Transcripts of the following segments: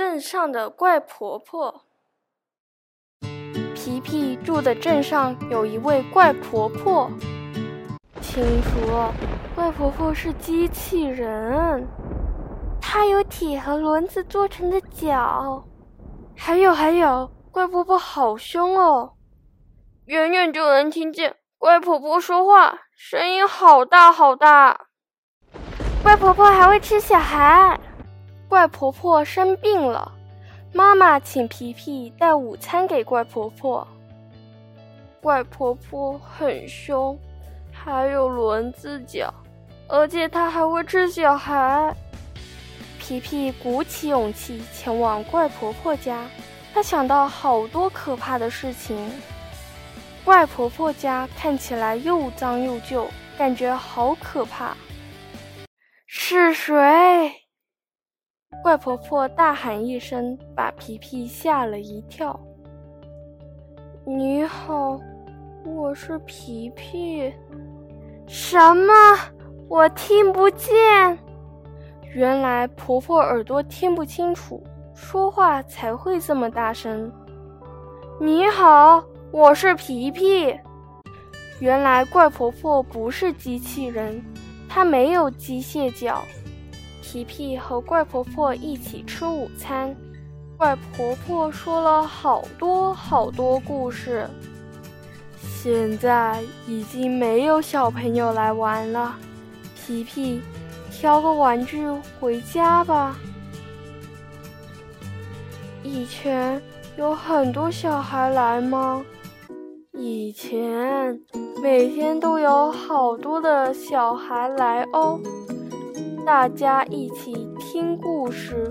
镇上的怪婆婆。皮皮住的镇上有一位怪婆婆。听说怪婆婆是机器人，她有铁和轮子做成的脚。还有还有，怪婆婆好凶哦，远远就能听见怪婆婆说话，声音好大好大。怪婆婆还会吃小孩。怪婆婆生病了，妈妈请皮皮带午餐给怪婆婆。怪婆婆很凶，还有轮子脚，而且她还会吃小孩。皮皮鼓起勇气前往怪婆婆家，他想到好多可怕的事情。怪婆婆家看起来又脏又旧，感觉好可怕。是谁？怪婆婆大喊一声，把皮皮吓了一跳。你好，我是皮皮。什么？我听不见。原来婆婆耳朵听不清楚，说话才会这么大声。你好，我是皮皮。原来怪婆婆不是机器人，她没有机械脚。皮皮和怪婆婆一起吃午餐，怪婆婆说了好多好多故事。现在已经没有小朋友来玩了，皮皮，挑个玩具回家吧。以前有很多小孩来吗？以前每天都有好多的小孩来哦。大家一起听故事、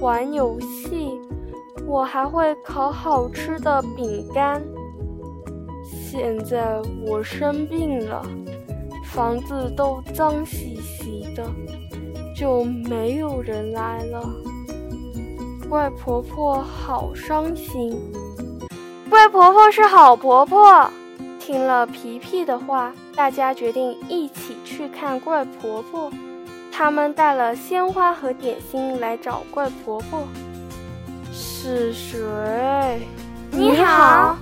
玩游戏，我还会烤好吃的饼干。现在我生病了，房子都脏兮兮的，就没有人来了。怪婆婆好伤心。怪婆婆是好婆婆。听了皮皮的话，大家决定一起去看怪婆婆。他们带了鲜花和点心来找怪婆婆。是谁？你好。